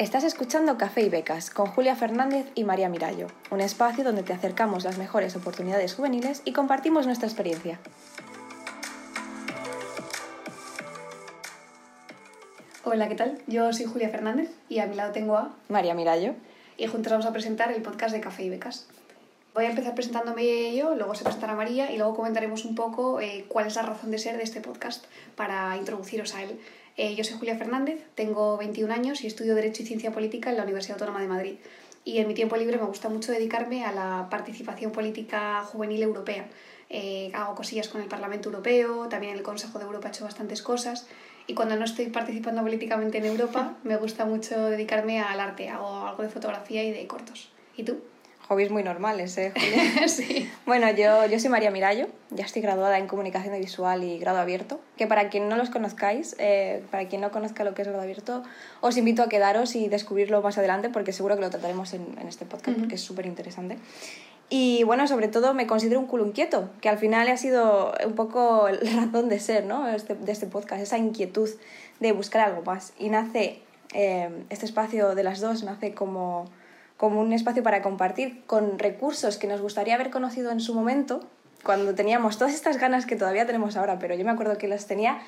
Estás escuchando Café y Becas con Julia Fernández y María Mirallo, un espacio donde te acercamos las mejores oportunidades juveniles y compartimos nuestra experiencia. Hola, ¿qué tal? Yo soy Julia Fernández y a mi lado tengo a María Mirallo. Y juntos vamos a presentar el podcast de Café y Becas. Voy a empezar presentándome yo, luego se presentará María y luego comentaremos un poco eh, cuál es la razón de ser de este podcast para introduciros a él. Eh, yo soy Julia Fernández, tengo 21 años y estudio Derecho y Ciencia Política en la Universidad Autónoma de Madrid. Y en mi tiempo libre me gusta mucho dedicarme a la participación política juvenil europea. Eh, hago cosillas con el Parlamento Europeo, también el Consejo de Europa he hecho bastantes cosas. Y cuando no estoy participando políticamente en Europa, me gusta mucho dedicarme al arte. Hago algo de fotografía y de cortos. ¿Y tú? Hobbies muy normales, ¿eh, sí. Bueno, yo, yo soy María Mirallo, ya estoy graduada en Comunicación Visual y Grado Abierto, que para quien no los conozcáis, eh, para quien no conozca lo que es Grado Abierto, os invito a quedaros y descubrirlo más adelante, porque seguro que lo trataremos en, en este podcast, porque es súper interesante. Y bueno, sobre todo me considero un culo inquieto, que al final ha sido un poco la razón de ser ¿no? este, de este podcast, esa inquietud de buscar algo más. Y nace, eh, este espacio de las dos nace como como un espacio para compartir con recursos que nos gustaría haber conocido en su momento, cuando teníamos todas estas ganas que todavía tenemos ahora, pero yo me acuerdo que las tenía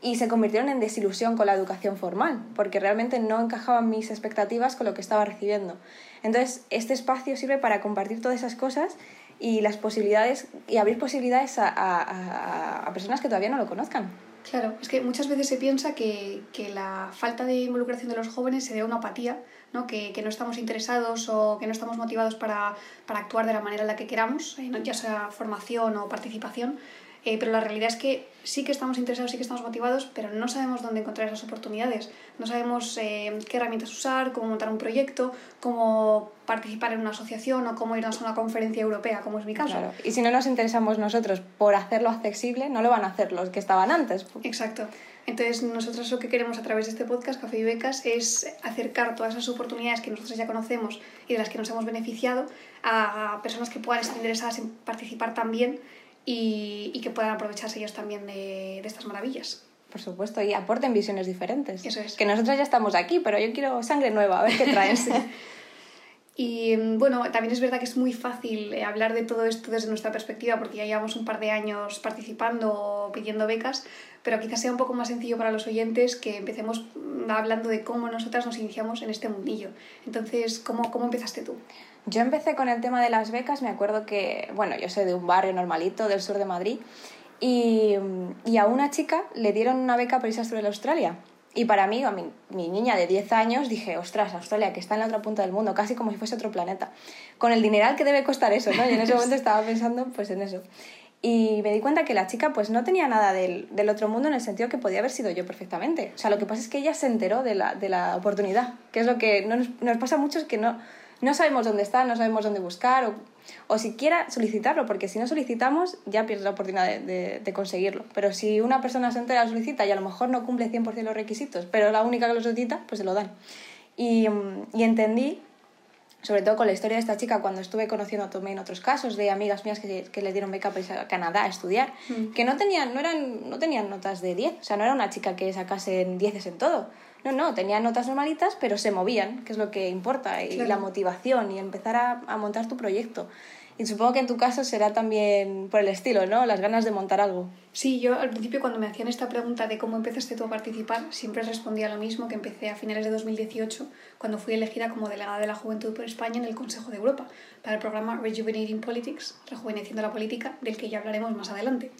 y se convirtieron en desilusión con la educación formal, porque realmente no encajaban mis expectativas con lo que estaba recibiendo. Entonces, este espacio sirve para compartir todas esas cosas y las posibilidades y abrir posibilidades a, a, a personas que todavía no lo conozcan. Claro, es que muchas veces se piensa que, que, la falta de involucración de los jóvenes se debe a una apatía, ¿no? Que, que, no estamos interesados o que no estamos motivados para, para actuar de la manera en la que queramos, eh, ya sea formación o participación, eh, pero la realidad es que sí que estamos interesados, sí que estamos motivados, pero no sabemos dónde encontrar esas oportunidades. No sabemos eh, qué herramientas usar, cómo montar un proyecto, cómo participar en una asociación o cómo irnos a una conferencia europea, como es mi caso. Claro. Y si no nos interesamos nosotros por hacerlo accesible, no lo van a hacer los que estaban antes. Exacto. Entonces, nosotros lo que queremos a través de este podcast, Café y Becas, es acercar todas esas oportunidades que nosotros ya conocemos y de las que nos hemos beneficiado a personas que puedan estar interesadas en participar también y, y que puedan aprovecharse ellos también de, de, estas maravillas. Por supuesto, y aporten visiones diferentes. Eso es. Que nosotros ya estamos aquí, pero yo quiero sangre nueva, a ver qué traen. y bueno, también es verdad que es muy fácil eh, hablar de todo esto desde nuestra perspectiva, porque ya llevamos un par de años participando o pidiendo becas, pero quizás sea un poco más sencillo para los oyentes que empecemos hablando de cómo nosotras nos iniciamos en este mundillo. Entonces, ¿cómo, cómo empezaste tú? Yo empecé con el tema de las becas, me acuerdo que, bueno, yo soy de un barrio normalito del sur de Madrid y, y a una chica le dieron una beca para irse a Australia. Y para mí, a mi, mi, niña de 10 años, dije, ostras, Australia, que está en la otra punta del mundo, casi como si fuese otro planeta. Con el dineral que debe costar eso, ¿no? Y en ese momento estaba pensando pues en eso. Y me di cuenta que la chica pues no tenía nada del, del, otro mundo en el sentido que podía haber sido yo perfectamente. O sea, lo que pasa es que ella se enteró de la, de la oportunidad, que es lo que nos, nos pasa a muchos que no, no sabemos dónde está, no sabemos dónde buscar o, o siquiera solicitarlo, porque si no solicitamos ya pierdes la oportunidad de, de, conseguirlo. Pero si una persona se entera, solicita y a lo mejor no cumple 100% los requisitos, pero la única que lo solicita, pues se lo dan. Y, y entendí sobre todo con la historia de esta chica, cuando estuve conociendo también otros casos de amigas mías que, que le dieron beca a Canadá a estudiar, mm. que no tenían, no, eran, no tenían notas de 10, o sea, no era una chica que sacase 10 en todo. No, no, tenían notas normalitas, pero se movían, que es lo que importa, y claro. la motivación, y empezar a, a montar tu proyecto. Y supongo que en tu caso será también por el estilo, ¿no? Las ganas de montar algo. Sí, yo al principio cuando me hacían esta pregunta de cómo empezaste tú a participar, siempre respondía lo mismo, que empecé a finales de 2018, cuando fui elegida como delegada de la Juventud por España en el Consejo de Europa, para el programa Rejuvenating Politics, Rejuveneciendo la Política, del que ya hablaremos más adelante.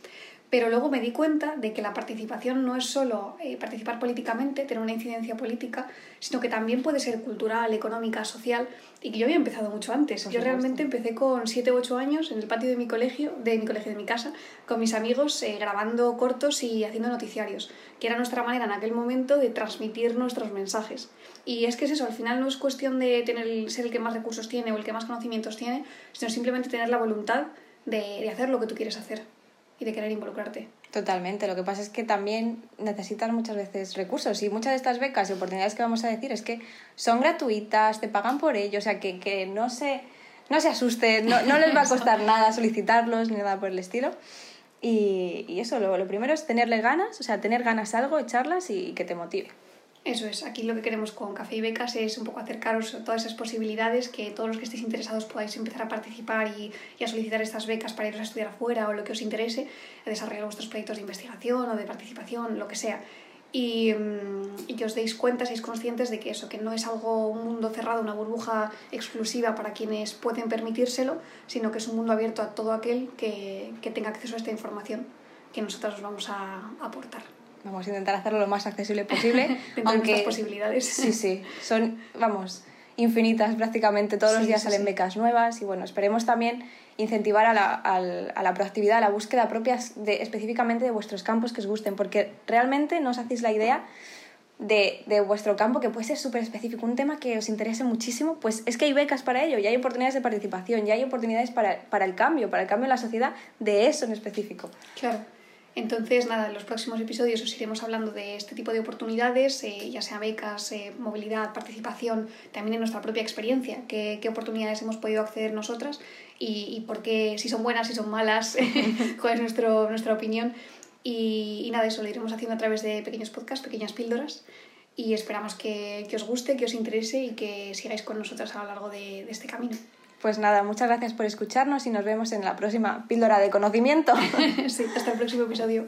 Pero luego me di cuenta de que la participación no es solo eh, participar políticamente, tener una incidencia política, sino que también puede ser cultural, económica, social, y que yo había empezado mucho antes. Por yo supuesto. realmente empecé con 7 u 8 años en el patio de mi colegio, de mi colegio de mi casa, con mis amigos eh, grabando cortos y haciendo noticiarios, que era nuestra manera en aquel momento de transmitir nuestros mensajes. Y es que es eso, al final no es cuestión de tener, ser el que más recursos tiene o el que más conocimientos tiene, sino simplemente tener la voluntad de, de hacer lo que tú quieres hacer y de querer involucrarte. Totalmente. Lo que pasa es que también necesitas muchas veces recursos y muchas de estas becas y oportunidades que vamos a decir es que son gratuitas, te pagan por ello, o sea, que, que no, se, no se asusten, no, no les va a costar nada solicitarlos ni nada por el estilo. Y, y eso, lo, lo, primero es tenerle ganas, o sea, tener ganas a algo, echarlas y, y que te motive. Eso es, aquí lo que queremos con Café y Becas es un poco acercaros a todas esas posibilidades, que todos los que estéis interesados podáis empezar a participar y, a solicitar estas becas para iros a estudiar afuera o lo que os interese, a desarrollar vuestros proyectos de investigación o de participación, lo que sea. Y, mm, y, que os deis cuenta, seáis conscientes de que eso, que no es algo, un mundo cerrado, una burbuja exclusiva para quienes pueden permitírselo, sino que es un mundo abierto a todo aquel que, que tenga acceso a esta información que nosotros os vamos a aportar. Vamos a intentar hacerlo lo más accesible posible. aunque las posibilidades. Sí, sí, son, vamos, infinitas prácticamente. Todos sí, los días sí, salen sí. becas nuevas y bueno, esperemos también incentivar a la, a la proactividad, a la búsqueda propia de, específicamente de vuestros campos que os gusten, porque realmente no os hacéis la idea de, de vuestro campo, que puede ser súper específico, un tema que os interese muchísimo, pues es que hay becas para ello, y hay oportunidades de participación, y hay oportunidades para, para el cambio, para el cambio en la sociedad de eso en específico. Claro. Entonces, nada, en los próximos episodios os iremos hablando de este tipo de oportunidades, eh, ya sea becas, eh, movilidad, participación, también en nuestra propia experiencia, qué, qué oportunidades hemos podido acceder nosotras y, y por qué, si son buenas, si son malas, cuál es nuestra opinión. Y, y, nada, eso lo iremos haciendo a través de pequeños podcasts, pequeñas píldoras. Y esperamos que, que os guste, que os interese y que sigáis con nosotras a lo largo de este camino. Pues nada, muchas gracias por escucharnos y nos vemos en la próxima píldora de conocimiento. sí, hasta el próximo episodio.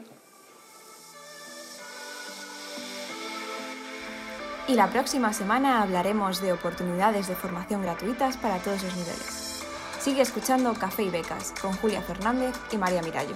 Y la próxima semana hablaremos de oportunidades de formación gratuitas para todos los niveles. Sigue escuchando Café y Becas con Julia Fernández y María Mirallo.